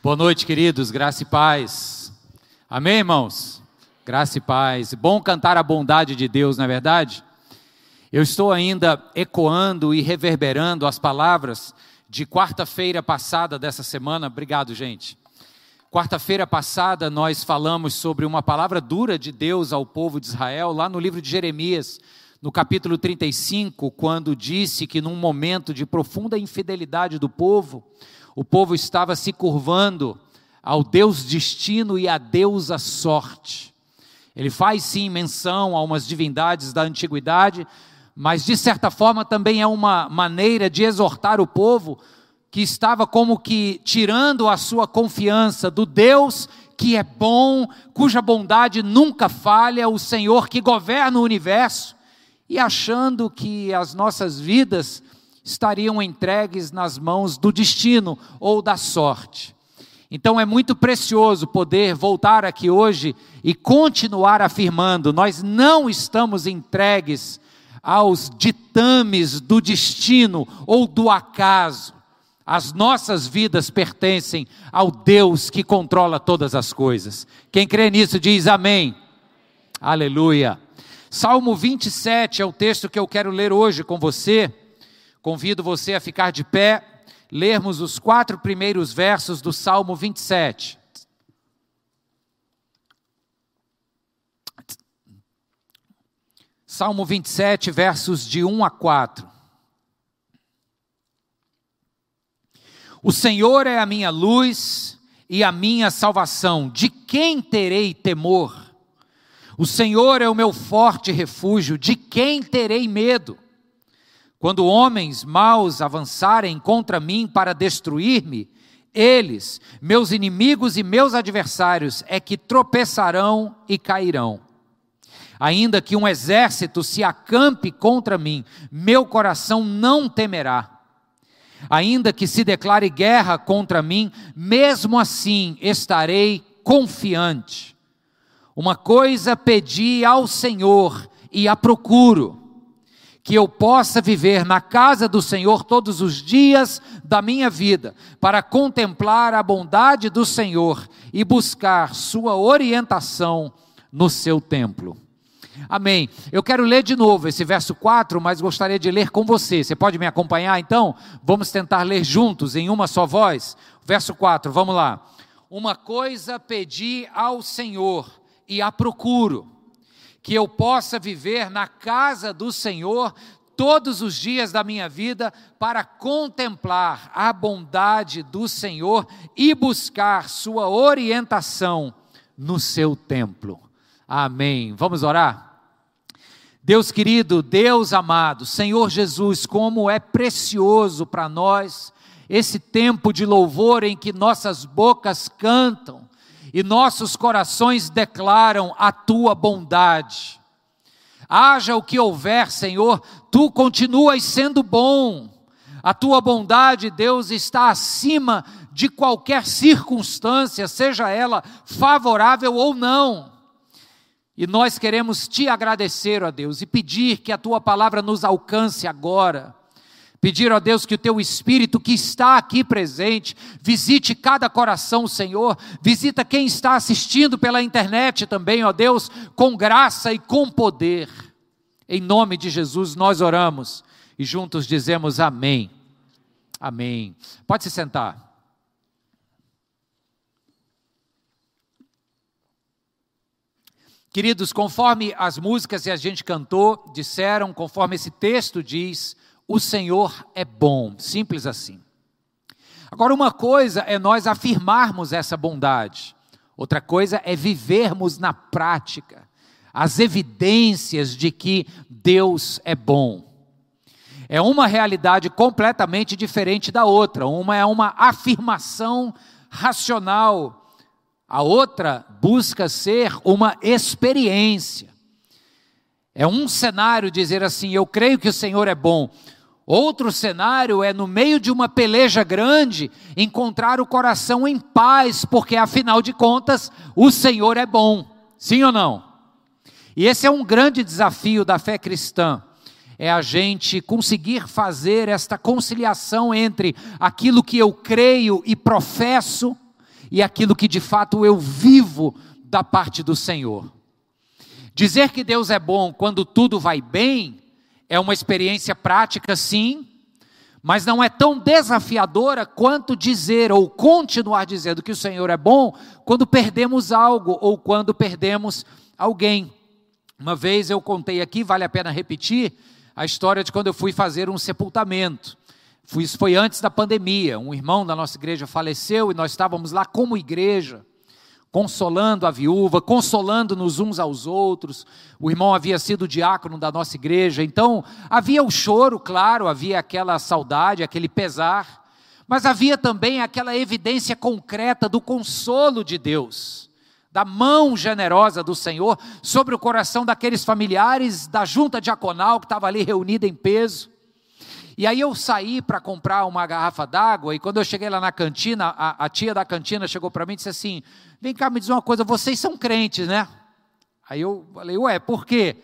Boa noite, queridos, graça e paz. Amém, irmãos? Graça e paz. Bom cantar a bondade de Deus, não é verdade? Eu estou ainda ecoando e reverberando as palavras de quarta-feira passada dessa semana. Obrigado, gente. Quarta-feira passada nós falamos sobre uma palavra dura de Deus ao povo de Israel, lá no livro de Jeremias, no capítulo 35, quando disse que num momento de profunda infidelidade do povo, o povo estava se curvando ao Deus destino e a deusa sorte. Ele faz sim menção a umas divindades da antiguidade, mas de certa forma também é uma maneira de exortar o povo que estava como que tirando a sua confiança do Deus que é bom, cuja bondade nunca falha, o Senhor que governa o universo, e achando que as nossas vidas estariam entregues nas mãos do destino ou da sorte. Então é muito precioso poder voltar aqui hoje e continuar afirmando: nós não estamos entregues aos ditames do destino ou do acaso. As nossas vidas pertencem ao Deus que controla todas as coisas. Quem crê nisso diz amém. Aleluia. Salmo 27 é o texto que eu quero ler hoje com você. Convido você a ficar de pé, lermos os quatro primeiros versos do Salmo 27. Salmo 27, versos de 1 a 4. O Senhor é a minha luz e a minha salvação, de quem terei temor? O Senhor é o meu forte refúgio, de quem terei medo? Quando homens maus avançarem contra mim para destruir-me, eles, meus inimigos e meus adversários, é que tropeçarão e cairão. Ainda que um exército se acampe contra mim, meu coração não temerá. Ainda que se declare guerra contra mim, mesmo assim estarei confiante. Uma coisa pedi ao Senhor e a procuro que eu possa viver na casa do Senhor todos os dias da minha vida, para contemplar a bondade do Senhor e buscar sua orientação no seu templo. Amém. Eu quero ler de novo esse verso 4, mas gostaria de ler com você. Você pode me acompanhar então? Vamos tentar ler juntos em uma só voz. Verso 4, vamos lá. Uma coisa pedi ao Senhor e a procuro que eu possa viver na casa do Senhor todos os dias da minha vida para contemplar a bondade do Senhor e buscar sua orientação no seu templo. Amém. Vamos orar? Deus querido, Deus amado, Senhor Jesus, como é precioso para nós esse tempo de louvor em que nossas bocas cantam e nossos corações declaram a tua bondade. Haja o que houver, Senhor, tu continuas sendo bom. A tua bondade, Deus, está acima de qualquer circunstância, seja ela favorável ou não. E nós queremos te agradecer, ó Deus, e pedir que a tua palavra nos alcance agora Pedir a Deus que o teu Espírito que está aqui presente visite cada coração, Senhor. Visita quem está assistindo pela internet também, ó Deus, com graça e com poder. Em nome de Jesus nós oramos e juntos dizemos amém. Amém. Pode se sentar. Queridos, conforme as músicas que a gente cantou disseram, conforme esse texto diz, o Senhor é bom, simples assim. Agora, uma coisa é nós afirmarmos essa bondade, outra coisa é vivermos na prática as evidências de que Deus é bom. É uma realidade completamente diferente da outra. Uma é uma afirmação racional, a outra busca ser uma experiência. É um cenário dizer assim: eu creio que o Senhor é bom. Outro cenário é, no meio de uma peleja grande, encontrar o coração em paz, porque afinal de contas, o Senhor é bom. Sim ou não? E esse é um grande desafio da fé cristã. É a gente conseguir fazer esta conciliação entre aquilo que eu creio e professo e aquilo que de fato eu vivo da parte do Senhor. Dizer que Deus é bom quando tudo vai bem é uma experiência prática, sim, mas não é tão desafiadora quanto dizer ou continuar dizendo que o Senhor é bom quando perdemos algo ou quando perdemos alguém. Uma vez eu contei aqui, vale a pena repetir, a história de quando eu fui fazer um sepultamento. Isso foi antes da pandemia. Um irmão da nossa igreja faleceu e nós estávamos lá como igreja, consolando a viúva, consolando-nos uns aos outros. O irmão havia sido diácono da nossa igreja, então havia o choro, claro, havia aquela saudade, aquele pesar, mas havia também aquela evidência concreta do consolo de Deus da mão generosa do Senhor sobre o coração daqueles familiares da junta diaconal que estava ali reunida em peso. E aí eu saí para comprar uma garrafa d'água, e quando eu cheguei lá na cantina, a, a tia da cantina chegou para mim e disse assim: Vem cá, me diz uma coisa, vocês são crentes, né? Aí eu falei, ué, por quê?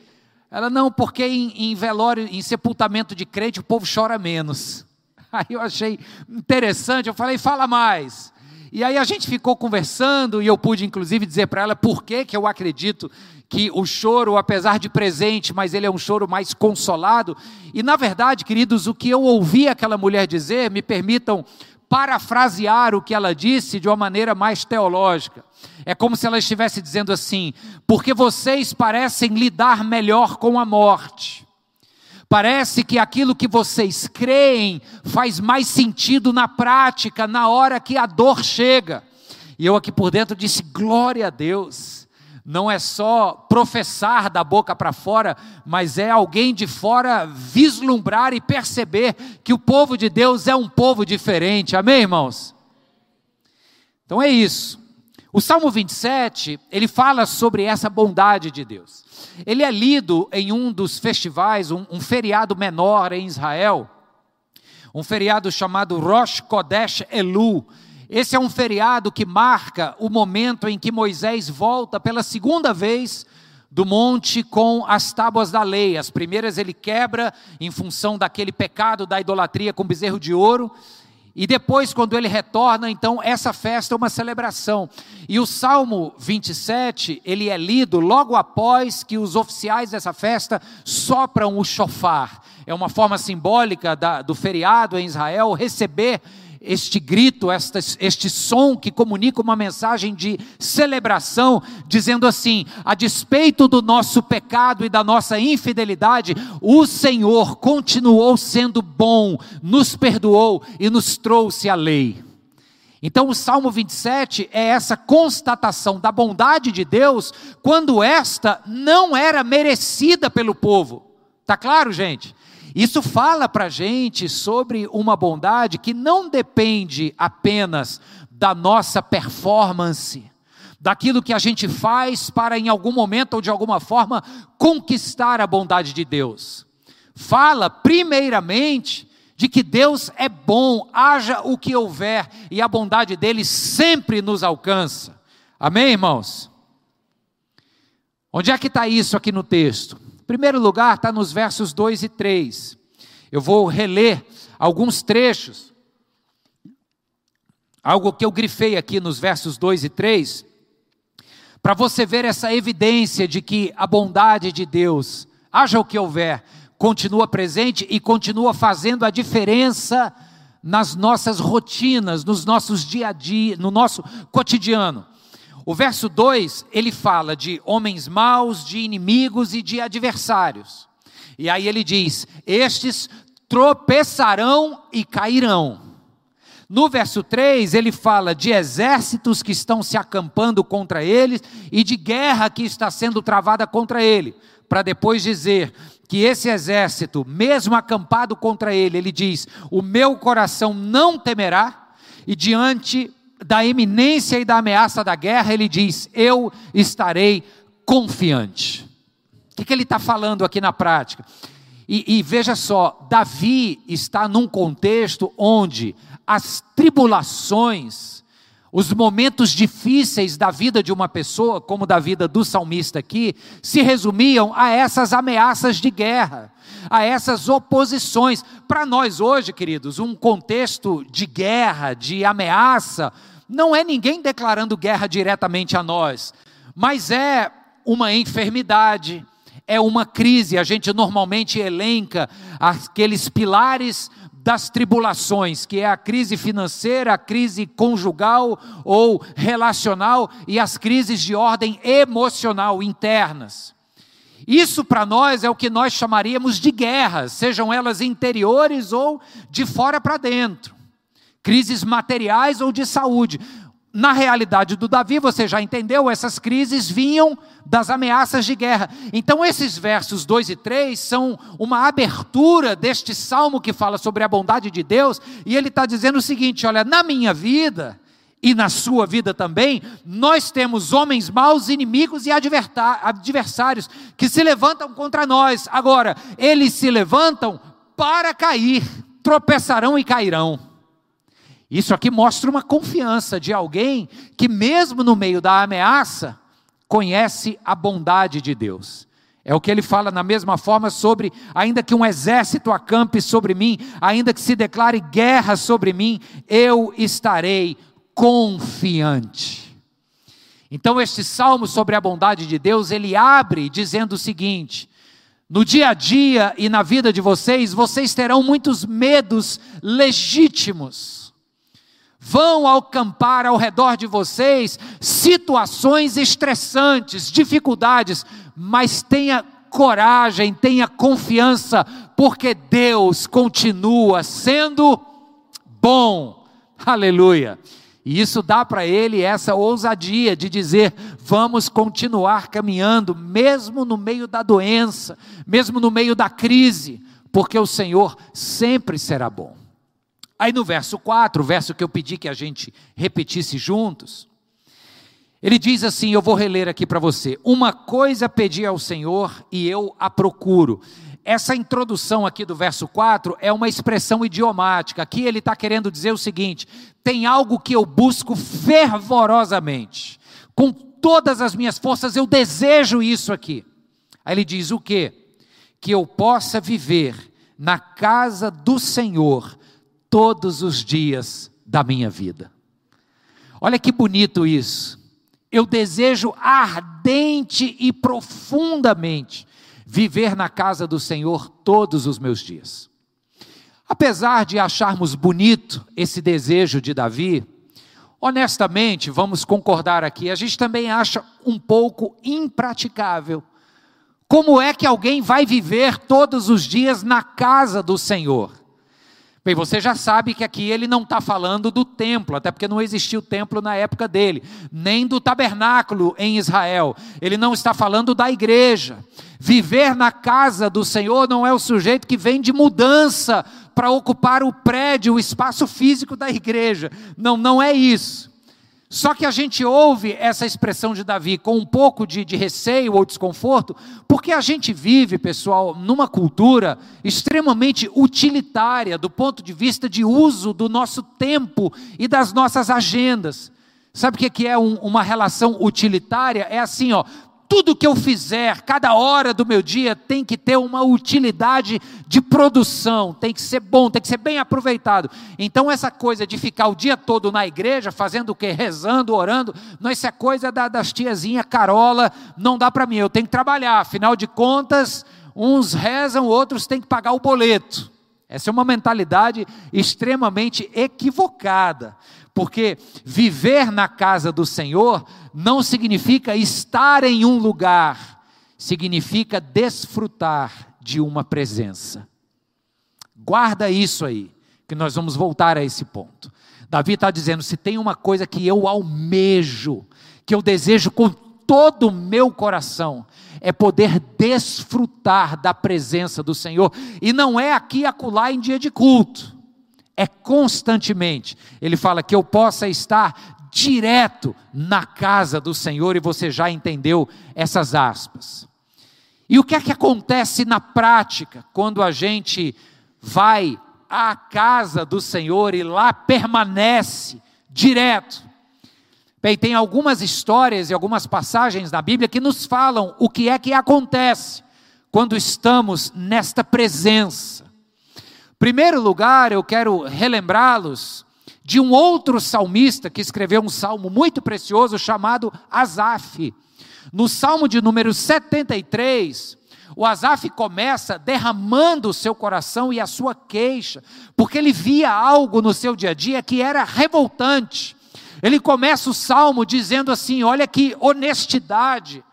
Ela, não, porque em, em velório, em sepultamento de crente, o povo chora menos. Aí eu achei interessante, eu falei, fala mais. E aí a gente ficou conversando e eu pude inclusive dizer para ela por que, que eu acredito que o choro, apesar de presente, mas ele é um choro mais consolado. E na verdade, queridos, o que eu ouvi aquela mulher dizer, me permitam parafrasear o que ela disse de uma maneira mais teológica. É como se ela estivesse dizendo assim: porque vocês parecem lidar melhor com a morte. Parece que aquilo que vocês creem faz mais sentido na prática, na hora que a dor chega. E eu aqui por dentro disse: glória a Deus. Não é só professar da boca para fora, mas é alguém de fora vislumbrar e perceber que o povo de Deus é um povo diferente. Amém, irmãos? Então é isso. O Salmo 27, ele fala sobre essa bondade de Deus. Ele é lido em um dos festivais, um, um feriado menor em Israel, um feriado chamado Rosh Kodesh Elu. Esse é um feriado que marca o momento em que Moisés volta pela segunda vez do monte com as tábuas da lei. As primeiras ele quebra em função daquele pecado da idolatria com bezerro de ouro, e depois, quando ele retorna, então essa festa é uma celebração. E o Salmo 27, ele é lido logo após que os oficiais dessa festa sopram o chofar. É uma forma simbólica da, do feriado em Israel receber este grito, esta, este som que comunica uma mensagem de celebração, dizendo assim: a despeito do nosso pecado e da nossa infidelidade, o Senhor continuou sendo bom, nos perdoou e nos trouxe a lei. Então, o Salmo 27 é essa constatação da bondade de Deus, quando esta não era merecida pelo povo. Está claro, gente? Isso fala para a gente sobre uma bondade que não depende apenas da nossa performance, daquilo que a gente faz para em algum momento ou de alguma forma conquistar a bondade de Deus. Fala, primeiramente, de que Deus é bom, haja o que houver, e a bondade dele sempre nos alcança. Amém, irmãos? Onde é que está isso aqui no texto? Primeiro lugar, está nos versos 2 e 3. Eu vou reler alguns trechos. Algo que eu grifei aqui nos versos 2 e 3, para você ver essa evidência de que a bondade de Deus, haja o que houver, continua presente e continua fazendo a diferença nas nossas rotinas, nos nossos dia a dia, no nosso cotidiano. O verso 2, ele fala de homens maus, de inimigos e de adversários. E aí ele diz: Estes tropeçarão e cairão. No verso 3, ele fala de exércitos que estão se acampando contra eles e de guerra que está sendo travada contra ele, para depois dizer que esse exército, mesmo acampado contra ele, ele diz: O meu coração não temerá, e diante da iminência e da ameaça da guerra, ele diz: Eu estarei confiante. O que, que ele está falando aqui na prática? E, e, veja só, Davi está num contexto onde as tribulações, os momentos difíceis da vida de uma pessoa, como da vida do salmista aqui, se resumiam a essas ameaças de guerra, a essas oposições. Para nós hoje, queridos, um contexto de guerra, de ameaça, não é ninguém declarando guerra diretamente a nós, mas é uma enfermidade, é uma crise. A gente normalmente elenca aqueles pilares das tribulações, que é a crise financeira, a crise conjugal ou relacional e as crises de ordem emocional internas. Isso para nós é o que nós chamaríamos de guerras, sejam elas interiores ou de fora para dentro, crises materiais ou de saúde na realidade do Davi, você já entendeu, essas crises vinham das ameaças de guerra. Então, esses versos 2 e 3 são uma abertura deste salmo que fala sobre a bondade de Deus, e ele está dizendo o seguinte: olha, na minha vida e na sua vida também, nós temos homens maus, inimigos e adversários que se levantam contra nós. Agora, eles se levantam para cair, tropeçarão e cairão. Isso aqui mostra uma confiança de alguém que, mesmo no meio da ameaça, conhece a bondade de Deus. É o que ele fala na mesma forma sobre, ainda que um exército acampe sobre mim, ainda que se declare guerra sobre mim, eu estarei confiante. Então, este salmo sobre a bondade de Deus, ele abre dizendo o seguinte: no dia a dia e na vida de vocês, vocês terão muitos medos legítimos vão acampar ao redor de vocês situações estressantes, dificuldades, mas tenha coragem, tenha confiança, porque Deus continua sendo bom. Aleluia. E isso dá para ele essa ousadia de dizer: vamos continuar caminhando, mesmo no meio da doença, mesmo no meio da crise, porque o Senhor sempre será bom. Aí no verso 4, o verso que eu pedi que a gente repetisse juntos, ele diz assim: eu vou reler aqui para você. Uma coisa pedi ao Senhor e eu a procuro. Essa introdução aqui do verso 4 é uma expressão idiomática. Aqui ele está querendo dizer o seguinte: tem algo que eu busco fervorosamente, com todas as minhas forças, eu desejo isso aqui. Aí ele diz o quê? Que eu possa viver na casa do Senhor todos os dias da minha vida. Olha que bonito isso. Eu desejo ardente e profundamente viver na casa do Senhor todos os meus dias. Apesar de acharmos bonito esse desejo de Davi, honestamente, vamos concordar aqui, a gente também acha um pouco impraticável. Como é que alguém vai viver todos os dias na casa do Senhor? Bem, você já sabe que aqui ele não está falando do templo, até porque não existia o templo na época dele, nem do tabernáculo em Israel. Ele não está falando da igreja. Viver na casa do Senhor não é o sujeito que vem de mudança para ocupar o prédio, o espaço físico da igreja. Não, não é isso. Só que a gente ouve essa expressão de Davi com um pouco de, de, receio ou desconforto, porque a gente vive, pessoal, numa cultura extremamente utilitária do ponto de vista de uso do nosso tempo e das nossas agendas. Sabe o que é um, uma relação utilitária? É assim, ó, tudo que eu fizer, cada hora do meu dia tem que ter uma utilidade de produção, tem que ser bom, tem que ser bem aproveitado. Então, essa coisa de ficar o dia todo na igreja, fazendo o quê? Rezando, orando, não, isso é coisa da, das tiazinha Carola, não dá para mim, eu tenho que trabalhar, afinal de contas, uns rezam, outros têm que pagar o boleto. Essa é uma mentalidade extremamente equivocada, porque viver na casa do Senhor não significa estar em um lugar, significa desfrutar de uma presença. Guarda isso aí, que nós vamos voltar a esse ponto. Davi está dizendo: se tem uma coisa que eu almejo, que eu desejo com todo o meu coração, é poder desfrutar da presença do Senhor, e não é aqui acolá em dia de culto, é constantemente. Ele fala que eu possa estar direto na casa do Senhor, e você já entendeu essas aspas. E o que é que acontece na prática quando a gente vai à casa do Senhor e lá permanece direto? Bem, tem algumas histórias e algumas passagens na Bíblia que nos falam o que é que acontece quando estamos nesta presença. Primeiro lugar, eu quero relembrá-los de um outro salmista que escreveu um salmo muito precioso chamado Asaf. No salmo de número 73, o Asaf começa derramando o seu coração e a sua queixa, porque ele via algo no seu dia a dia que era revoltante. Ele começa o salmo dizendo assim: Olha que honestidade,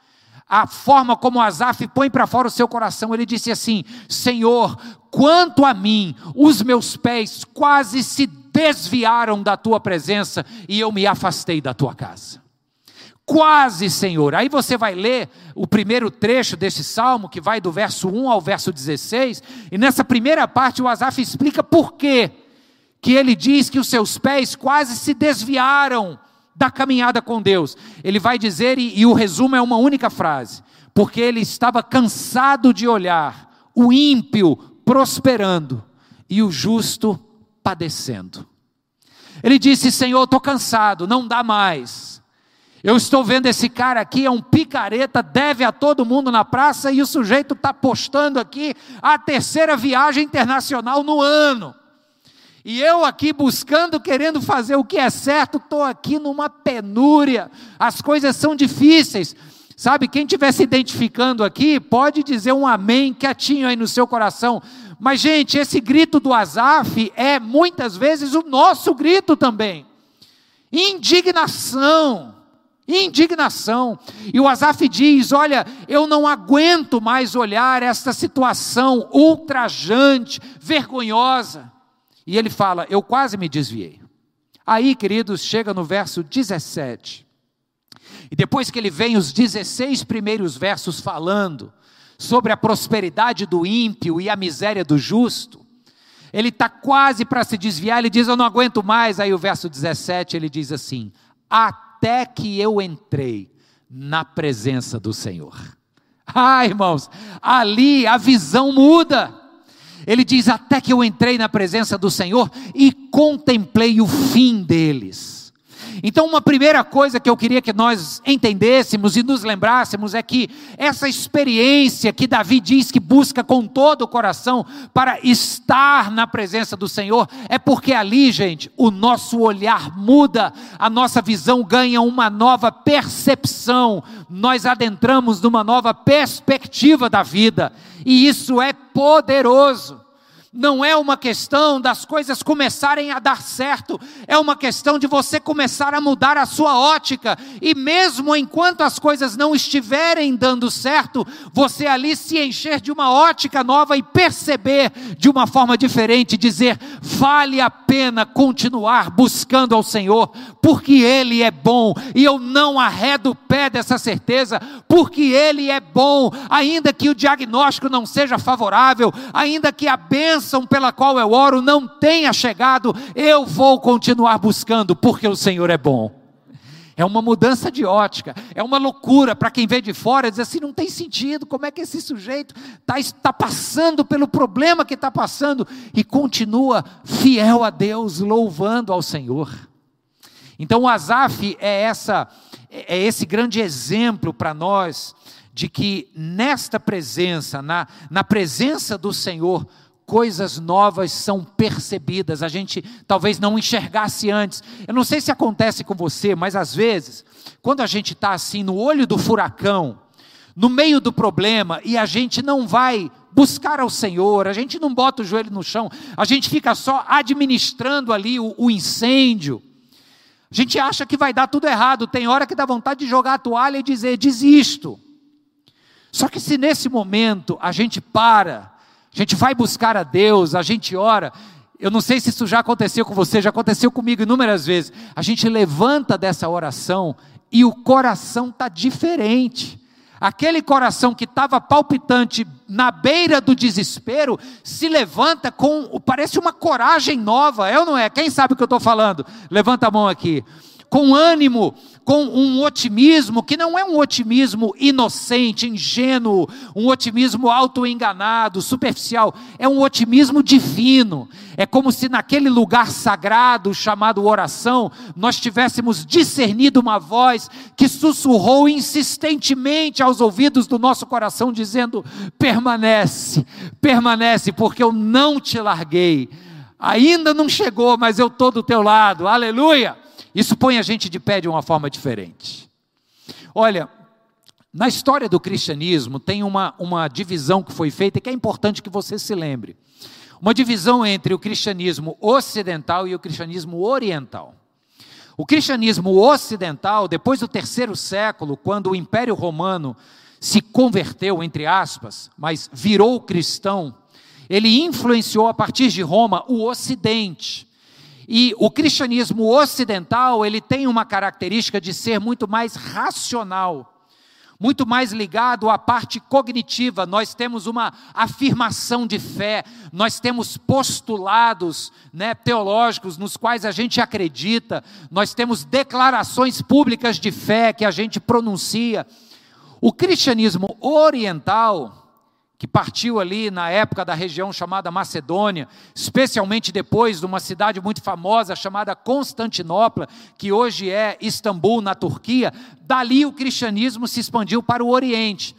a forma como Asaf põe para fora o seu coração. Ele disse assim: Senhor, quanto a mim, os meus pés quase se desviaram da tua presença e eu me afastei da tua casa. Quase, Senhor. Aí você vai ler o primeiro trecho desse salmo, que vai do verso 1 ao verso 16, e nessa primeira parte o Asaf explica por quê que ele diz que os seus pés quase se desviaram da caminhada com Deus. Ele vai dizer, e, e o resumo é uma única frase: porque ele estava cansado de olhar o ímpio prosperando e o justo padecendo. Ele disse: Senhor, estou cansado, não dá mais. Eu estou vendo esse cara aqui, é um picareta, deve a todo mundo na praça, e o sujeito está postando aqui a terceira viagem internacional no ano. E eu aqui buscando, querendo fazer o que é certo, estou aqui numa penúria, as coisas são difíceis. Sabe, quem estiver se identificando aqui, pode dizer um amém quietinho aí no seu coração. Mas, gente, esse grito do Azaf é muitas vezes o nosso grito também. Indignação. Indignação. E o Azaf diz: Olha, eu não aguento mais olhar esta situação ultrajante, vergonhosa. E ele fala: Eu quase me desviei. Aí, queridos, chega no verso 17. E depois que ele vem os 16 primeiros versos falando sobre a prosperidade do ímpio e a miséria do justo. Ele está quase para se desviar, ele diz: Eu não aguento mais. Aí o verso 17 ele diz assim: Até que eu entrei na presença do Senhor. Ah, irmãos, ali a visão muda. Ele diz: Até que eu entrei na presença do Senhor e contemplei o fim deles então, uma primeira coisa que eu queria que nós entendêssemos e nos lembrássemos é que essa experiência que Davi diz que busca com todo o coração para estar na presença do Senhor, é porque ali, gente, o nosso olhar muda, a nossa visão ganha uma nova percepção, nós adentramos numa nova perspectiva da vida, e isso é poderoso não é uma questão das coisas começarem a dar certo, é uma questão de você começar a mudar a sua ótica, e mesmo enquanto as coisas não estiverem dando certo, você ali se encher de uma ótica nova e perceber de uma forma diferente, dizer: vale a pena continuar buscando ao Senhor, porque Ele é bom, e eu não arredo o pé dessa certeza, porque Ele é bom, ainda que o diagnóstico não seja favorável, ainda que a bênção bênção pela qual eu oro não tenha chegado, eu vou continuar buscando, porque o Senhor é bom. É uma mudança de ótica, é uma loucura para quem vê de fora, diz assim: não tem sentido, como é que esse sujeito está tá passando pelo problema que está passando e continua fiel a Deus, louvando ao Senhor. Então o Azaf é, essa, é esse grande exemplo para nós de que nesta presença, na, na presença do Senhor, coisas novas são percebidas, a gente talvez não enxergasse antes. Eu não sei se acontece com você, mas às vezes, quando a gente está assim no olho do furacão, no meio do problema, e a gente não vai buscar ao Senhor, a gente não bota o joelho no chão, a gente fica só administrando ali o, o incêndio. A gente acha que vai dar tudo errado, tem hora que dá vontade de jogar a toalha e dizer: desisto. Só que se nesse momento a gente para a gente vai buscar a Deus, a gente ora. Eu não sei se isso já aconteceu com você, já aconteceu comigo inúmeras vezes. A gente levanta dessa oração e o coração está diferente. Aquele coração que estava palpitante na beira do desespero se levanta com, parece uma coragem nova, é ou não é? Quem sabe o que eu estou falando? Levanta a mão aqui com ânimo, com um otimismo que não é um otimismo inocente, ingênuo, um otimismo auto-enganado, superficial, é um otimismo divino. É como se naquele lugar sagrado chamado oração, nós tivéssemos discernido uma voz que sussurrou insistentemente aos ouvidos do nosso coração, dizendo: permanece, permanece, porque eu não te larguei Ainda não chegou, mas eu estou do teu lado, aleluia. Isso põe a gente de pé de uma forma diferente. Olha, na história do cristianismo tem uma, uma divisão que foi feita que é importante que você se lembre. Uma divisão entre o cristianismo ocidental e o cristianismo oriental. O cristianismo ocidental, depois do terceiro século, quando o Império Romano se converteu, entre aspas, mas virou cristão, ele influenciou a partir de Roma o Ocidente. E o cristianismo ocidental, ele tem uma característica de ser muito mais racional, muito mais ligado à parte cognitiva. Nós temos uma afirmação de fé, nós temos postulados né, teológicos nos quais a gente acredita, nós temos declarações públicas de fé que a gente pronuncia. O cristianismo oriental, que partiu ali na época da região chamada Macedônia, especialmente depois de uma cidade muito famosa chamada Constantinopla, que hoje é Istambul, na Turquia, dali o cristianismo se expandiu para o Oriente.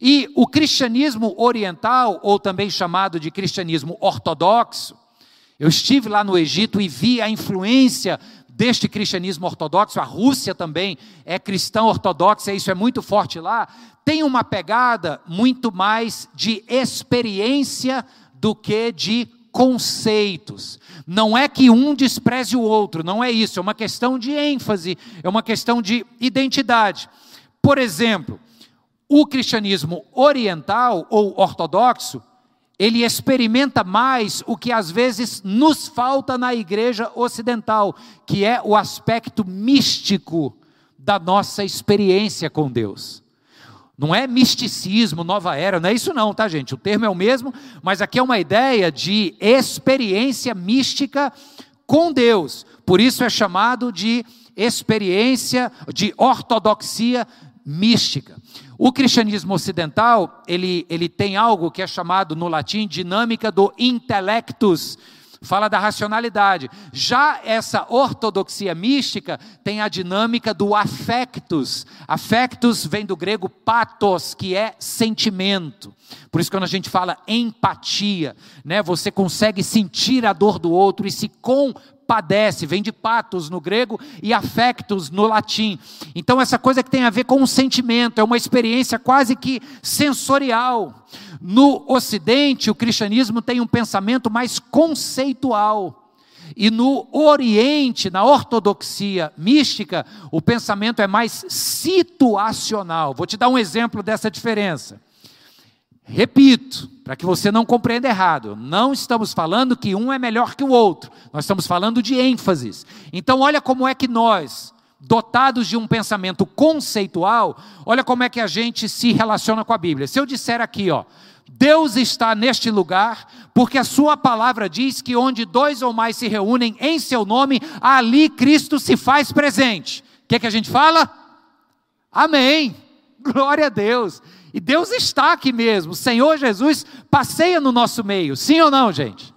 E o cristianismo oriental, ou também chamado de cristianismo ortodoxo, eu estive lá no Egito e vi a influência deste cristianismo ortodoxo, a Rússia também é cristã ortodoxa, isso é muito forte lá, tem uma pegada muito mais de experiência do que de conceitos. Não é que um despreze o outro, não é isso, é uma questão de ênfase, é uma questão de identidade. Por exemplo, o cristianismo oriental ou ortodoxo ele experimenta mais o que às vezes nos falta na igreja ocidental, que é o aspecto místico da nossa experiência com Deus. Não é misticismo, nova era, não é isso não, tá gente? O termo é o mesmo, mas aqui é uma ideia de experiência mística com Deus. Por isso é chamado de experiência de ortodoxia mística. O cristianismo ocidental, ele, ele tem algo que é chamado no latim dinâmica do intellectus, fala da racionalidade. Já essa ortodoxia mística tem a dinâmica do affectus. Affectus vem do grego pathos, que é sentimento. Por isso quando a gente fala empatia, né, você consegue sentir a dor do outro e se com padece, vem de patos no grego e affectus no latim. Então, essa coisa que tem a ver com um sentimento, é uma experiência quase que sensorial. No Ocidente, o cristianismo tem um pensamento mais conceitual. E no Oriente, na ortodoxia mística, o pensamento é mais situacional. Vou te dar um exemplo dessa diferença. Repito, para que você não compreenda errado, não estamos falando que um é melhor que o outro, nós estamos falando de ênfases. Então, olha como é que nós, dotados de um pensamento conceitual, olha como é que a gente se relaciona com a Bíblia. Se eu disser aqui, ó, Deus está neste lugar, porque a Sua palavra diz que onde dois ou mais se reúnem em Seu nome, ali Cristo se faz presente. O que, é que a gente fala? Amém. Glória a Deus. E Deus está aqui mesmo. O Senhor Jesus passeia no nosso meio. Sim ou não, gente?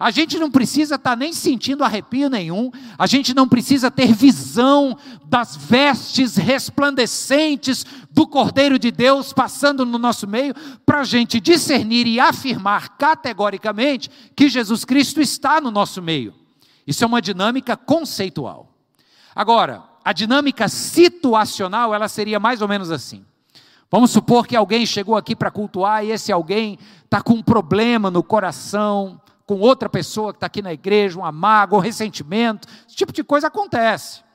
A gente não precisa estar tá nem sentindo arrepio nenhum, a gente não precisa ter visão das vestes resplandecentes do Cordeiro de Deus passando no nosso meio, para a gente discernir e afirmar categoricamente que Jesus Cristo está no nosso meio. Isso é uma dinâmica conceitual. Agora, a dinâmica situacional, ela seria mais ou menos assim. Vamos supor que alguém chegou aqui para cultuar e esse alguém está com um problema no coração, com outra pessoa que está aqui na igreja, uma mágoa, um ressentimento, esse tipo de coisa acontece.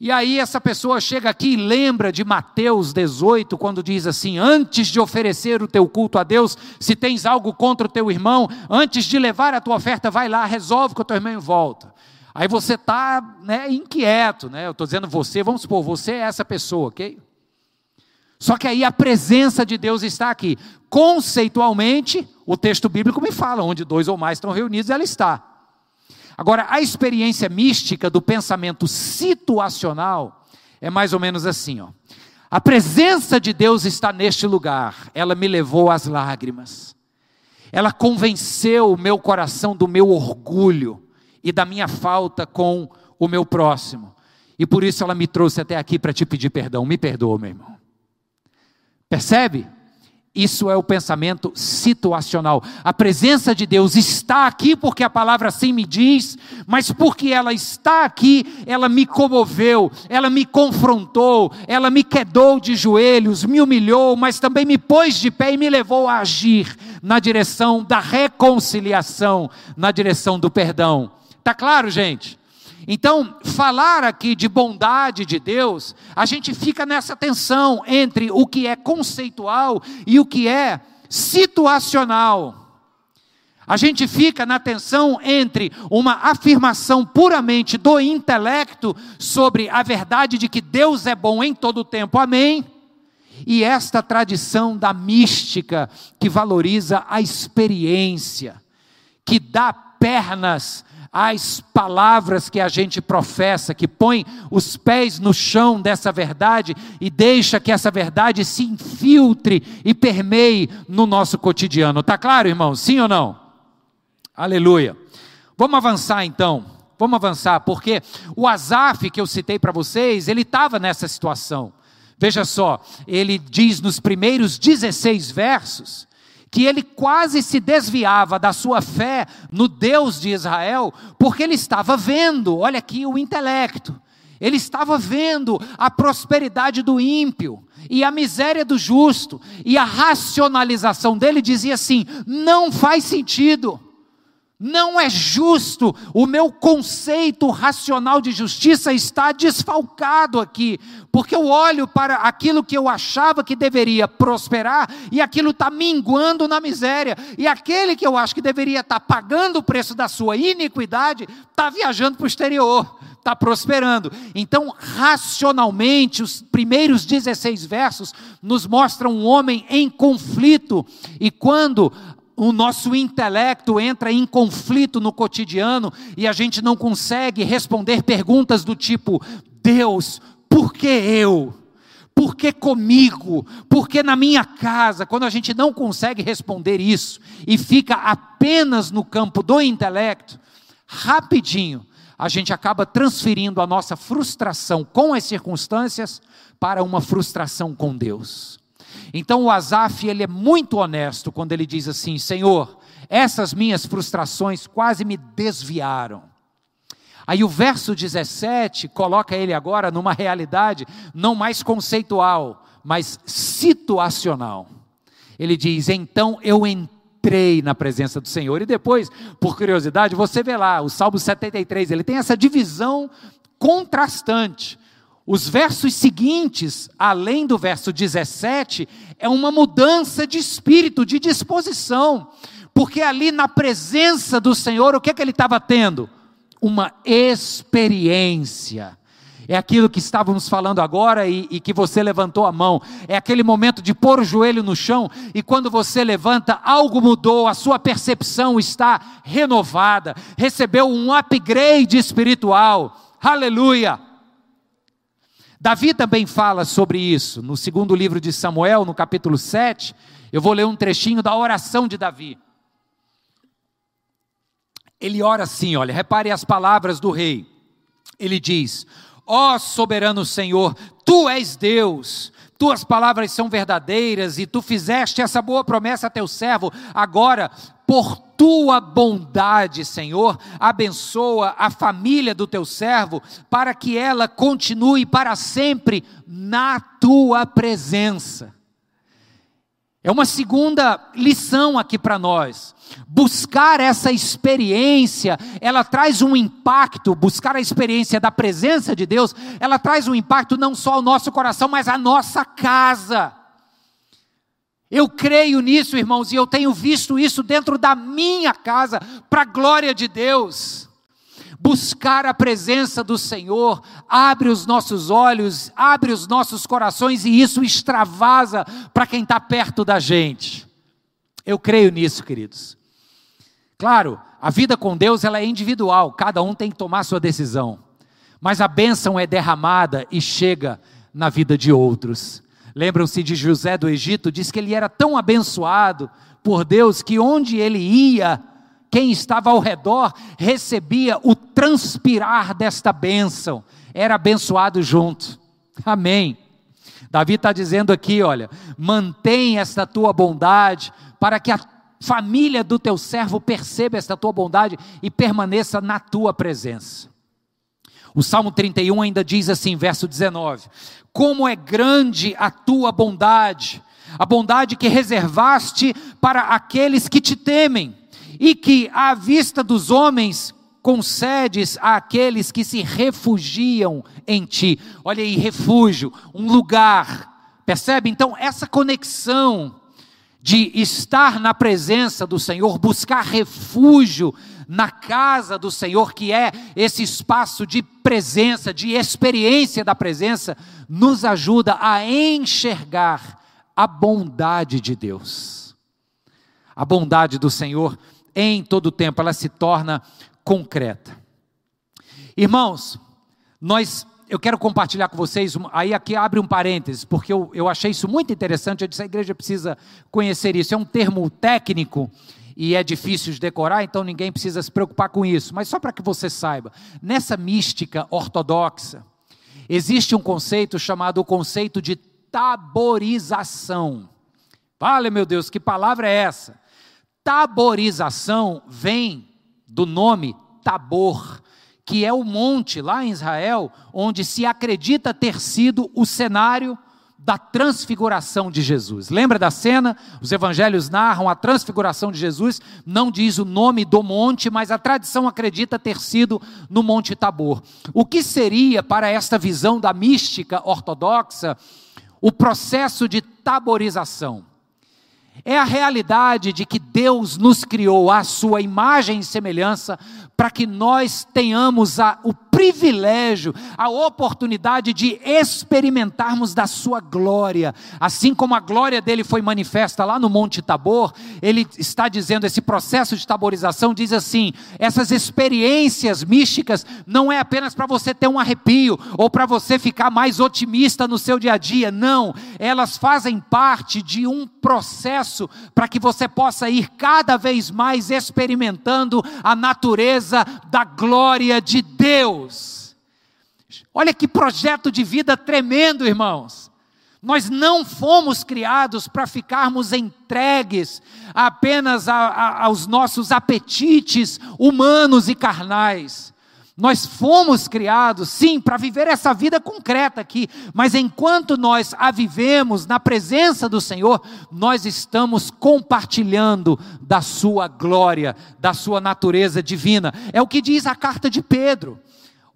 E aí essa pessoa chega aqui e lembra de Mateus 18, quando diz assim: antes de oferecer o teu culto a Deus, se tens algo contra o teu irmão, antes de levar a tua oferta, vai lá, resolve com o teu irmão e volta. Aí você está né, inquieto, né? Eu estou dizendo você, vamos supor, você é essa pessoa, ok? Só que aí a presença de Deus está aqui. Conceitualmente, o texto bíblico me fala, onde dois ou mais estão reunidos, ela está. Agora, a experiência mística do pensamento situacional é mais ou menos assim, ó. A presença de Deus está neste lugar. Ela me levou às lágrimas. Ela convenceu o meu coração do meu orgulho e da minha falta com o meu próximo. E por isso ela me trouxe até aqui para te pedir perdão. Me perdoa, meu irmão. Percebe? Isso é o pensamento situacional. A presença de Deus está aqui porque a palavra assim me diz, mas porque ela está aqui, ela me comoveu, ela me confrontou, ela me quedou de joelhos, me humilhou, mas também me pôs de pé e me levou a agir na direção da reconciliação, na direção do perdão. Tá claro, gente? Então, falar aqui de bondade de Deus, a gente fica nessa tensão entre o que é conceitual e o que é situacional. A gente fica na tensão entre uma afirmação puramente do intelecto sobre a verdade de que Deus é bom em todo o tempo, amém? E esta tradição da mística que valoriza a experiência, que dá pernas as palavras que a gente professa, que põe os pés no chão dessa verdade e deixa que essa verdade se infiltre e permeie no nosso cotidiano. Tá claro, irmão? Sim ou não? Aleluia. Vamos avançar então. Vamos avançar, porque o Asaf que eu citei para vocês, ele estava nessa situação. Veja só, ele diz nos primeiros 16 versos que ele quase se desviava da sua fé no Deus de Israel, porque ele estava vendo, olha aqui o intelecto, ele estava vendo a prosperidade do ímpio e a miséria do justo, e a racionalização dele dizia assim: não faz sentido. Não é justo, o meu conceito racional de justiça está desfalcado aqui, porque eu olho para aquilo que eu achava que deveria prosperar e aquilo está minguando na miséria, e aquele que eu acho que deveria estar tá pagando o preço da sua iniquidade está viajando para o exterior, está prosperando. Então, racionalmente, os primeiros 16 versos nos mostram um homem em conflito, e quando o nosso intelecto entra em conflito no cotidiano e a gente não consegue responder perguntas do tipo: Deus, por que eu? Por que comigo? Por que na minha casa? Quando a gente não consegue responder isso e fica apenas no campo do intelecto, rapidinho a gente acaba transferindo a nossa frustração com as circunstâncias para uma frustração com Deus. Então o Asaf, ele é muito honesto quando ele diz assim: Senhor, essas minhas frustrações quase me desviaram. Aí o verso 17 coloca ele agora numa realidade não mais conceitual, mas situacional. Ele diz: Então eu entrei na presença do Senhor. E depois, por curiosidade, você vê lá, o Salmo 73, ele tem essa divisão contrastante. Os versos seguintes, além do verso 17, é uma mudança de espírito, de disposição, porque ali na presença do Senhor, o que, é que ele estava tendo? Uma experiência. É aquilo que estávamos falando agora e, e, que você levantou a mão. É aquele momento de pôr o joelho no chão e quando você levanta, algo mudou, a sua percepção está renovada, recebeu um upgrade espiritual. Aleluia! Davi também fala sobre isso no segundo livro de Samuel, no capítulo 7. Eu vou ler um trechinho da oração de Davi. Ele ora assim, olha, repare as palavras do rei. Ele diz: Ó oh, soberano Senhor, tu és Deus, tuas palavras são verdadeiras e tu fizeste essa boa promessa a teu servo. Agora, por tua bondade, Senhor, abençoa a família do teu servo, para que ela continue para sempre na tua presença. É uma segunda lição aqui para nós. Buscar essa experiência, ela traz um impacto, buscar a experiência da presença de Deus, ela traz um impacto não só ao nosso coração, mas à nossa casa. Eu creio nisso, irmãos, e eu tenho visto isso dentro da minha casa, para a glória de Deus. Buscar a presença do Senhor abre os nossos olhos, abre os nossos corações e isso extravasa para quem está perto da gente. Eu creio nisso, queridos. Claro, a vida com Deus ela é individual, cada um tem que tomar sua decisão. Mas a bênção é derramada e chega na vida de outros. Lembram-se de José do Egito? Diz que ele era tão abençoado por Deus que onde ele ia, quem estava ao redor recebia o transpirar desta bênção, era abençoado junto. Amém. Davi está dizendo aqui: olha, mantém esta tua bondade, para que a família do teu servo perceba esta tua bondade e permaneça na tua presença. O Salmo 31 ainda diz assim, verso 19: Como é grande a tua bondade, a bondade que reservaste para aqueles que te temem, e que, à vista dos homens, concedes àqueles que se refugiam em ti. Olha aí, refúgio, um lugar. Percebe? Então, essa conexão de estar na presença do Senhor, buscar refúgio na casa do Senhor, que é esse espaço de presença, de experiência da presença, nos ajuda a enxergar a bondade de Deus. A bondade do Senhor em todo o tempo, ela se torna concreta. Irmãos, nós eu quero compartilhar com vocês, aí aqui abre um parênteses, porque eu, eu achei isso muito interessante, eu disse, a igreja precisa conhecer isso, é um termo técnico, e é difícil de decorar, então ninguém precisa se preocupar com isso, mas só para que você saiba, nessa mística ortodoxa, existe um conceito chamado o conceito de taborização. Vale, meu Deus, que palavra é essa? Taborização vem do nome Tabor, que é o monte lá em Israel, onde se acredita ter sido o cenário da transfiguração de Jesus. Lembra da cena? Os evangelhos narram a transfiguração de Jesus, não diz o nome do monte, mas a tradição acredita ter sido no Monte Tabor. O que seria para esta visão da mística ortodoxa o processo de taborização? É a realidade de que Deus nos criou à sua imagem e semelhança para que nós tenhamos a, o privilégio, a oportunidade de experimentarmos da sua glória. Assim como a glória dele foi manifesta lá no Monte Tabor, ele está dizendo, esse processo de taborização diz assim: essas experiências místicas não é apenas para você ter um arrepio ou para você ficar mais otimista no seu dia a dia, não, elas fazem parte de um processo para que você possa ir cada vez mais experimentando a natureza da glória de Deus. Deus. Olha que projeto de vida tremendo, irmãos. Nós não fomos criados para ficarmos entregues apenas a, a, aos nossos apetites humanos e carnais. Nós fomos criados, sim, para viver essa vida concreta aqui, mas enquanto nós a vivemos na presença do Senhor, nós estamos compartilhando da Sua glória, da Sua natureza divina. É o que diz a carta de Pedro.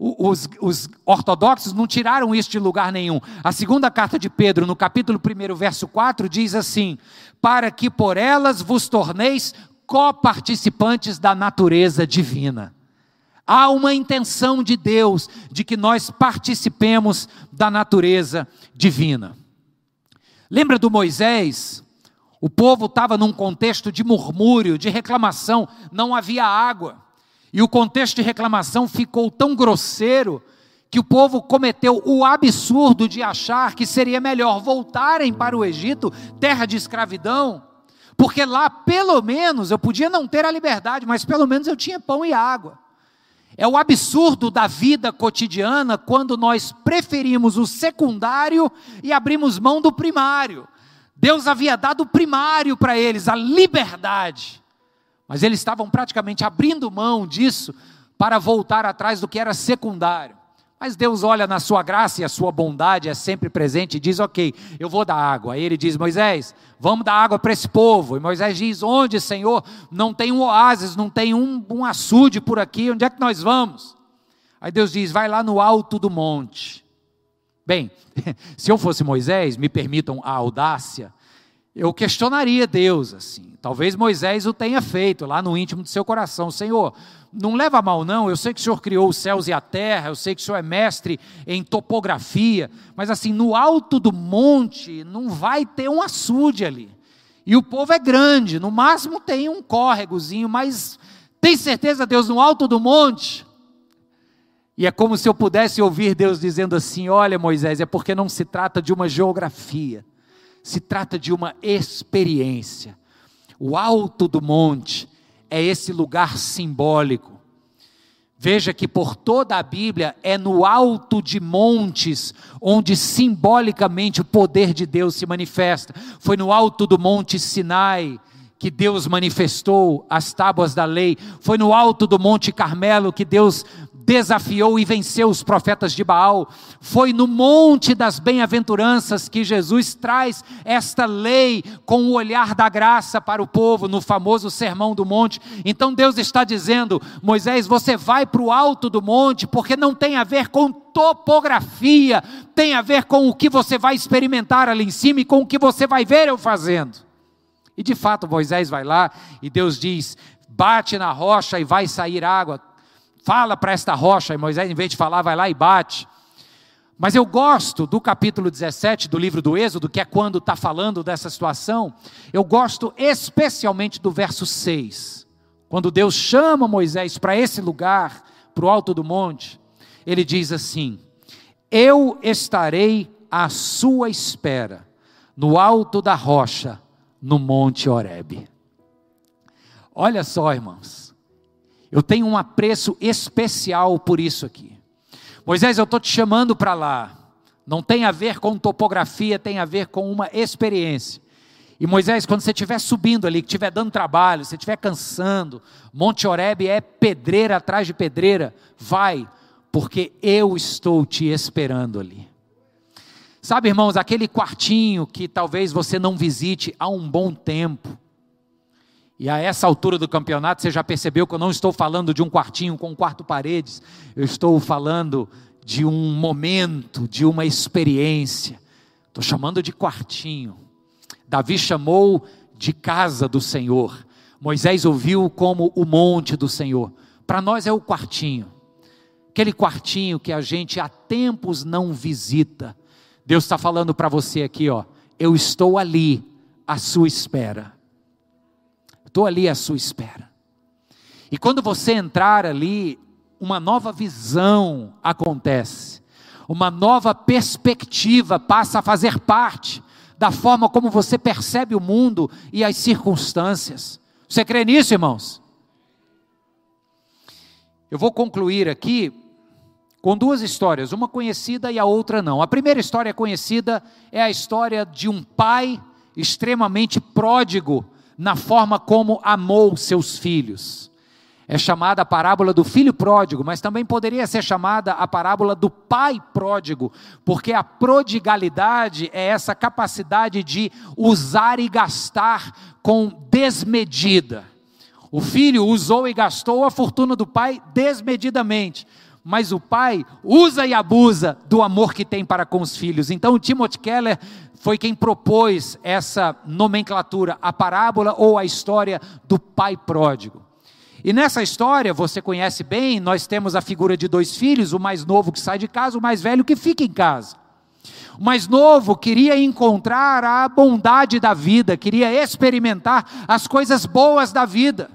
Os, os, ortodoxos não tiraram isso de lugar nenhum. A segunda carta de Pedro, no capítulo 1, verso 4, diz assim: Para que por elas vos torneis coparticipantes da natureza divina. Há uma intenção de Deus de que nós participemos da natureza divina. Lembra do Moisés? O povo estava num contexto de murmúrio, de reclamação, não havia água. E o contexto de reclamação ficou tão grosseiro que o povo cometeu o absurdo de achar que seria melhor voltarem para o Egito, terra de escravidão, porque lá pelo menos eu podia não ter a liberdade, mas pelo menos eu tinha pão e água. É o absurdo da vida cotidiana quando nós preferimos o secundário e abrimos mão do primário. Deus havia dado o primário para eles, a liberdade. Mas eles estavam praticamente abrindo mão disso para voltar atrás do que era secundário. Mas Deus olha na sua graça e a sua bondade é sempre presente e diz: Ok, eu vou dar água. Aí ele diz: Moisés, vamos dar água para esse povo. E Moisés diz: Onde, Senhor? Não tem um oásis, não tem um, um açude por aqui, onde é que nós vamos? Aí Deus diz: Vai lá no alto do monte. Bem, se eu fosse Moisés, me permitam a audácia, eu questionaria Deus assim. Talvez Moisés o tenha feito lá no íntimo do seu coração. Senhor, não leva mal não, eu sei que o Senhor criou os céus e a terra, eu sei que o Senhor é mestre em topografia, mas assim, no alto do monte não vai ter um açude ali. E o povo é grande, no máximo tem um córregozinho, mas tem certeza, Deus, no alto do monte? E é como se eu pudesse ouvir Deus dizendo assim: Olha, Moisés, é porque não se trata de uma geografia se trata de uma experiência. O alto do monte é esse lugar simbólico. Veja que por toda a Bíblia é no alto de montes onde simbolicamente o poder de Deus se manifesta. Foi no alto do monte Sinai que Deus manifestou as tábuas da lei. Foi no alto do Monte Carmelo que Deus desafiou e venceu os profetas de Baal. Foi no Monte das Bem-aventuranças que Jesus traz esta lei com o olhar da graça para o povo, no famoso Sermão do Monte. Então Deus está dizendo: Moisés, você vai para o alto do monte, porque não tem a ver com topografia, tem a ver com o que você vai experimentar ali em cima e com o que você vai ver eu fazendo. E de fato Moisés vai lá e Deus diz: bate na rocha e vai sair água. Fala para esta rocha, e Moisés, em vez de falar, vai lá e bate. Mas eu gosto do capítulo 17 do livro do Êxodo, que é quando está falando dessa situação. Eu gosto especialmente do verso 6. Quando Deus chama Moisés para esse lugar, para o alto do monte, ele diz assim: Eu estarei à sua espera, no alto da rocha, no Monte Horebe. Olha só, irmãos, eu tenho um apreço especial por isso aqui. Moisés, eu estou te chamando para lá. Não tem a ver com topografia, tem a ver com uma experiência. E Moisés, quando você estiver subindo ali, que estiver dando trabalho, você estiver cansando, Monte Horebe é pedreira atrás de pedreira, vai, porque eu estou te esperando ali. Sabe, irmãos, aquele quartinho que talvez você não visite há um bom tempo. E a essa altura do campeonato você já percebeu que eu não estou falando de um quartinho com quatro paredes, eu estou falando de um momento, de uma experiência. Estou chamando de quartinho. Davi chamou de casa do Senhor. Moisés ouviu como o monte do Senhor. Para nós é o quartinho. Aquele quartinho que a gente há tempos não visita Deus está falando para você aqui, ó, eu estou ali à sua espera. Estou ali à sua espera. E quando você entrar ali, uma nova visão acontece, uma nova perspectiva passa a fazer parte da forma como você percebe o mundo e as circunstâncias. Você crê nisso, irmãos? Eu vou concluir aqui com duas histórias, uma conhecida e a outra não. A primeira história conhecida é a história de um pai extremamente pródigo na forma como amou seus filhos. É chamada a parábola do filho pródigo, mas também poderia ser chamada a parábola do pai pródigo, porque a prodigalidade é essa capacidade de usar e gastar com desmedida. O filho usou e gastou a fortuna do pai desmedidamente mas o pai usa e abusa do amor que tem para com os filhos. Então, Timothy Keller foi quem propôs essa nomenclatura, a parábola ou a história do pai pródigo. E nessa história, você conhece bem, nós temos a figura de dois filhos, o mais novo que sai de casa, o mais velho que fica em casa. O mais novo queria encontrar a bondade da vida, queria experimentar as coisas boas da vida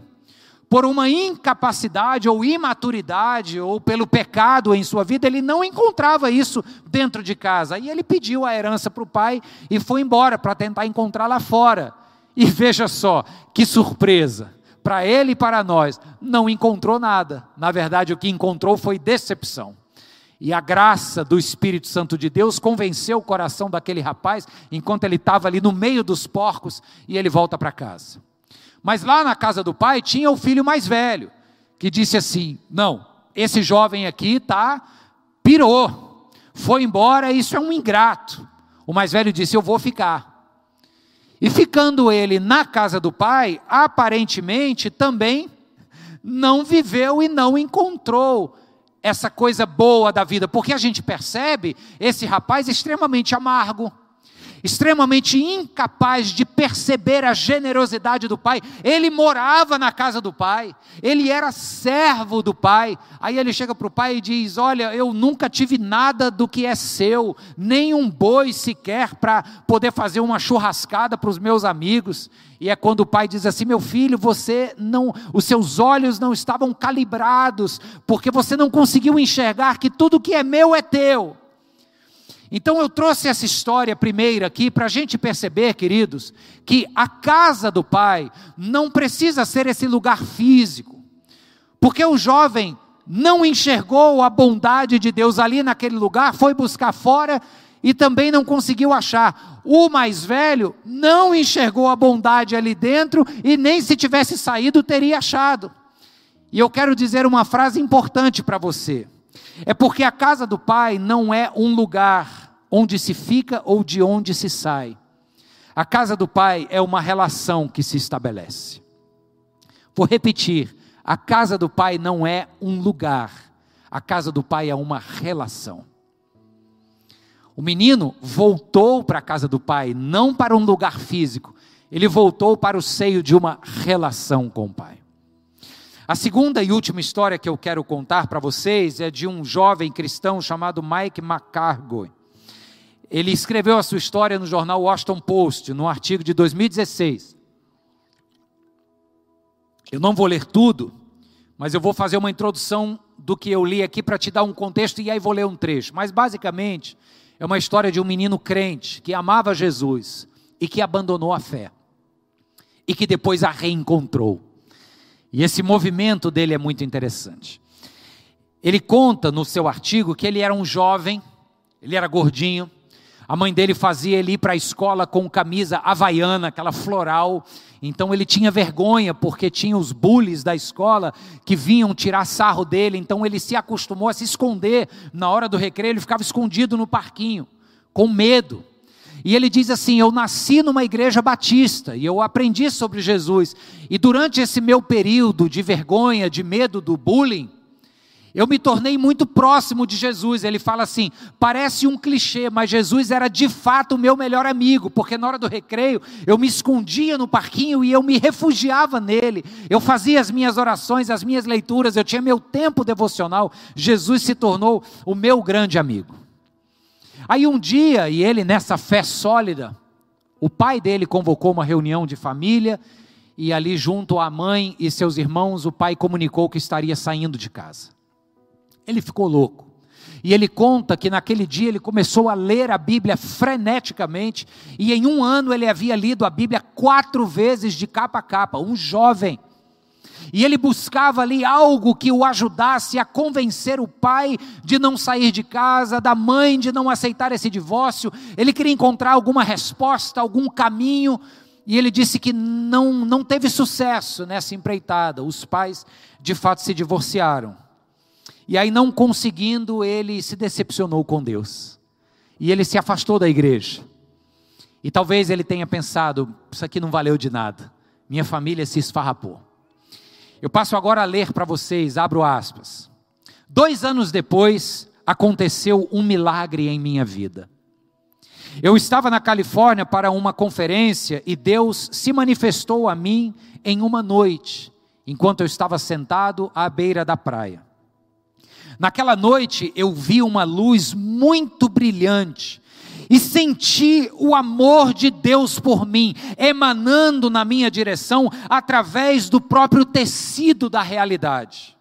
por uma incapacidade ou imaturidade ou pelo pecado em sua vida, ele não encontrava isso dentro de casa. E ele pediu a herança para o pai e foi embora para tentar encontrar lá fora. E veja só, que surpresa! Para ele e para nós, não encontrou nada. Na verdade, o que encontrou foi decepção. E a graça do Espírito Santo de Deus convenceu o coração daquele rapaz, enquanto ele estava ali no meio dos porcos, e ele volta para casa. Mas lá na casa do pai tinha o filho mais velho, que disse assim: Não, esse jovem aqui tá pirou, foi embora, isso é um ingrato. O mais velho disse: Eu vou ficar. E ficando ele na casa do pai, aparentemente também não viveu e não encontrou essa coisa boa da vida, porque a gente percebe esse rapaz extremamente amargo extremamente incapaz de perceber a generosidade do pai. Ele morava na casa do pai, ele era servo do pai. Aí ele chega para o pai e diz: Olha, eu nunca tive nada do que é seu, nem um boi sequer para poder fazer uma churrascada para os meus amigos. E é quando o pai diz assim: Meu filho, você não, os seus olhos não estavam calibrados, porque você não conseguiu enxergar que tudo que é meu é teu. Então eu trouxe essa história primeira aqui para a gente perceber, queridos, que a casa do Pai não precisa ser esse lugar físico, porque o jovem não enxergou a bondade de Deus ali naquele lugar, foi buscar fora e também não conseguiu achar. O mais velho não enxergou a bondade ali dentro e nem se tivesse saído teria achado. E eu quero dizer uma frase importante para você. É porque a casa do Pai não é um lugar onde se fica ou de onde se sai. A casa do Pai é uma relação que se estabelece. Vou repetir: a casa do Pai não é um lugar, a casa do Pai é uma relação. O menino voltou para a casa do Pai, não para um lugar físico, ele voltou para o seio de uma relação com o Pai. A segunda e última história que eu quero contar para vocês é de um jovem cristão chamado Mike McCargoy. Ele escreveu a sua história no jornal Washington Post, num artigo de 2016. Eu não vou ler tudo, mas eu vou fazer uma introdução do que eu li aqui para te dar um contexto e aí vou ler um trecho. Mas basicamente é uma história de um menino crente que amava Jesus e que abandonou a fé e que depois a reencontrou. E esse movimento dele é muito interessante. Ele conta no seu artigo que ele era um jovem, ele era gordinho, a mãe dele fazia ele ir para a escola com camisa havaiana, aquela floral. Então ele tinha vergonha, porque tinha os bullies da escola que vinham tirar sarro dele. Então ele se acostumou a se esconder. Na hora do recreio, ele ficava escondido no parquinho, com medo. E ele diz assim: Eu nasci numa igreja batista e eu aprendi sobre Jesus. E durante esse meu período de vergonha, de medo do bullying, eu me tornei muito próximo de Jesus. Ele fala assim: parece um clichê, mas Jesus era de fato o meu melhor amigo, porque na hora do recreio eu me escondia no parquinho e eu me refugiava nele. Eu fazia as minhas orações, as minhas leituras, eu tinha meu tempo devocional. Jesus se tornou o meu grande amigo. Aí um dia, e ele nessa fé sólida, o pai dele convocou uma reunião de família e ali junto à mãe e seus irmãos, o pai comunicou que estaria saindo de casa. Ele ficou louco. E ele conta que naquele dia ele começou a ler a Bíblia freneticamente, e em um ano ele havia lido a Bíblia quatro vezes de capa a capa, um jovem. E ele buscava ali algo que o ajudasse a convencer o pai de não sair de casa, da mãe de não aceitar esse divórcio. Ele queria encontrar alguma resposta, algum caminho. E ele disse que não, não teve sucesso nessa empreitada. Os pais, de fato, se divorciaram. E aí, não conseguindo, ele se decepcionou com Deus. E ele se afastou da igreja. E talvez ele tenha pensado: isso aqui não valeu de nada. Minha família se esfarrapou. Eu passo agora a ler para vocês, abro aspas. Dois anos depois, aconteceu um milagre em minha vida. Eu estava na Califórnia para uma conferência e Deus se manifestou a mim em uma noite, enquanto eu estava sentado à beira da praia. Naquela noite eu vi uma luz muito brilhante e senti o amor de Deus por mim emanando na minha direção através do próprio tecido da realidade.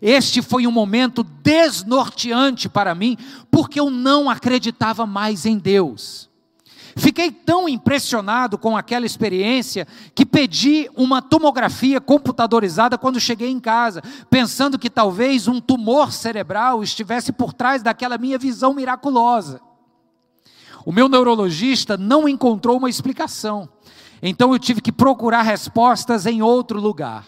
Este foi um momento desnorteante para mim, porque eu não acreditava mais em Deus. Fiquei tão impressionado com aquela experiência que pedi uma tomografia computadorizada quando cheguei em casa, pensando que talvez um tumor cerebral estivesse por trás daquela minha visão miraculosa. O meu neurologista não encontrou uma explicação, então eu tive que procurar respostas em outro lugar.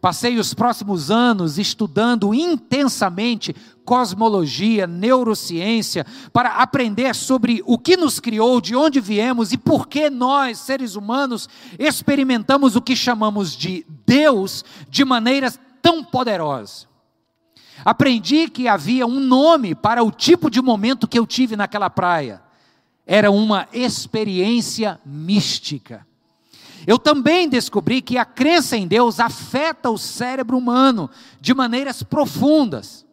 Passei os próximos anos estudando intensamente cosmologia, neurociência, para aprender sobre o que nos criou, de onde viemos e por que nós, seres humanos, experimentamos o que chamamos de Deus de maneira tão poderosa. Aprendi que havia um nome para o tipo de momento que eu tive naquela praia. Era uma experiência mística. Eu também descobri que a crença em Deus afeta o cérebro humano de maneiras profundas.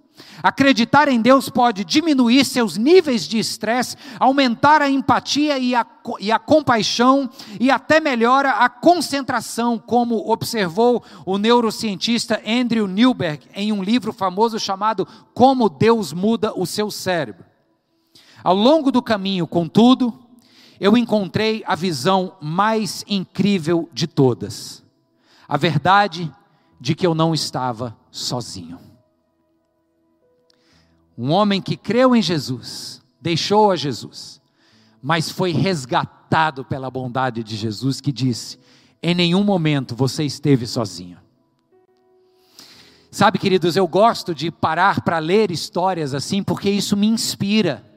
Acreditar em Deus pode diminuir seus níveis de estresse, aumentar a empatia e a, e a compaixão e até melhora a concentração, como observou o neurocientista Andrew Newberg em um livro famoso chamado Como Deus Muda o Seu Cérebro. Ao longo do caminho, contudo, eu encontrei a visão mais incrível de todas. A verdade de que eu não estava sozinho. Um homem que creu em Jesus, deixou a Jesus, mas foi resgatado pela bondade de Jesus, que disse: em nenhum momento você esteve sozinho. Sabe, queridos, eu gosto de parar para ler histórias assim, porque isso me inspira.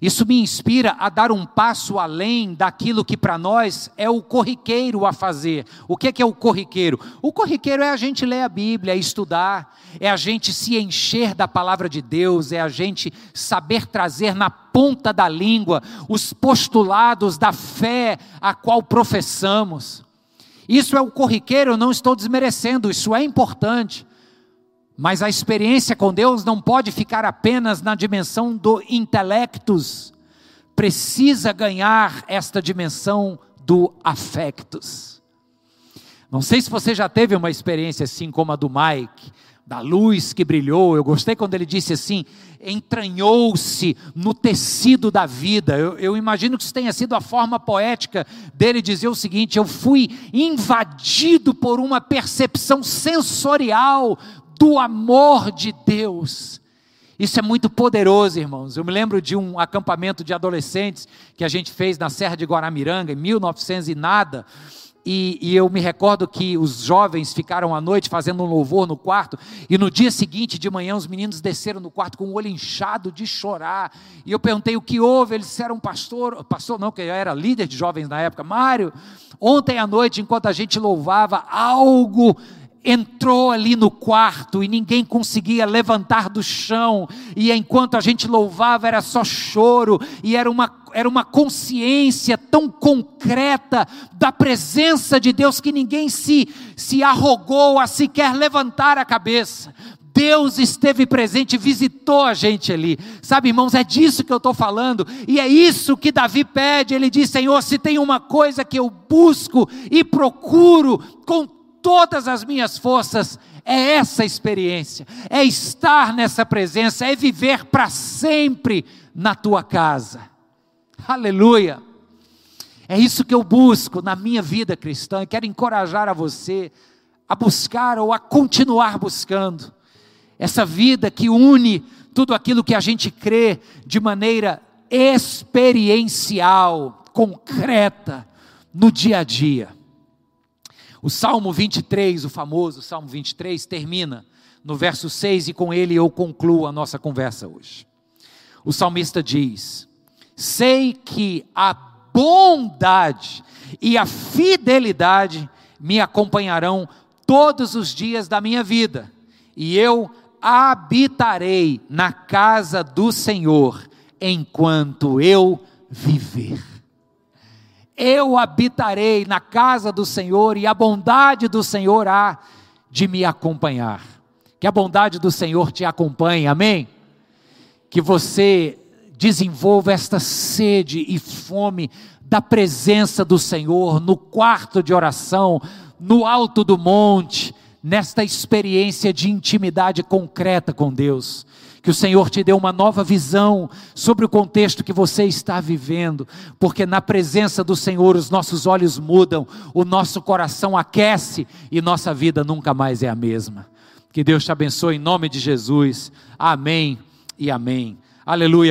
Isso me inspira a dar um passo além daquilo que para nós é o corriqueiro a fazer. O que é, que é o corriqueiro? O corriqueiro é a gente ler a Bíblia, é estudar, é a gente se encher da palavra de Deus, é a gente saber trazer na ponta da língua os postulados da fé a qual professamos. Isso é o corriqueiro, eu não estou desmerecendo, isso é importante. Mas a experiência com Deus não pode ficar apenas na dimensão do intelectus, precisa ganhar esta dimensão do afectus. Não sei se você já teve uma experiência assim como a do Mike, da luz que brilhou. Eu gostei quando ele disse assim: entranhou-se no tecido da vida. Eu, eu, imagino que isso tenha sido a forma poética dele dizer o seguinte: eu fui invadido por uma percepção sensorial do amor de Deus. Isso é muito poderoso, irmãos. Eu me lembro de um acampamento de adolescentes que a gente fez na Serra de Guaramiranga, em 1900 e nada. E, e, eu me recordo que os jovens ficaram à noite fazendo um louvor no quarto, e no dia seguinte, de manhã, os meninos desceram no quarto com o olho inchado de chorar. E eu perguntei o que houve, eles disseram, pastor, pastor não, que eu era líder de jovens na época, Mário, ontem à noite, enquanto a gente louvava, algo entrou ali no quarto e ninguém conseguia levantar do chão, e enquanto a gente louvava era só choro, e era uma, era uma consciência tão concreta da presença de Deus que ninguém se, se arrogou a sequer levantar a cabeça. Deus esteve presente, visitou a gente ali. Sabe, irmãos, é disso que eu estou falando, e é isso que Davi pede. Ele diz: Senhor, se tem uma coisa que eu busco e procuro com todas as minhas forças, é essa experiência, é estar nessa presença, é viver para sempre na tua casa. Aleluia! É isso que eu busco na minha vida cristã e quero encorajar a você a buscar ou a continuar buscando essa vida que une tudo aquilo que a gente crê de maneira experiencial, concreta, no dia a dia. O Salmo 23, o famoso Salmo 23, termina no verso 6 e com ele eu concluo a nossa conversa hoje. O salmista diz: Sei que a bondade e a fidelidade me acompanharão todos os dias da minha vida, e eu habitarei na casa do Senhor enquanto eu viver eu habitarei na casa do Senhor e a bondade do Senhor há de me acompanhar. Que a bondade do Senhor te acompanhe, amém? Que você desenvolva esta sede e fome da presença do Senhor no quarto de oração, no alto do monte, nesta experiência de intimidade concreta com Deus que o Senhor te dê uma nova visão sobre o contexto que você está vivendo, porque na presença do Senhor os nossos olhos mudam, o nosso coração aquece e nossa vida nunca mais é a mesma. Que Deus te abençoe em nome de Jesus. Amém e amém. Aleluia.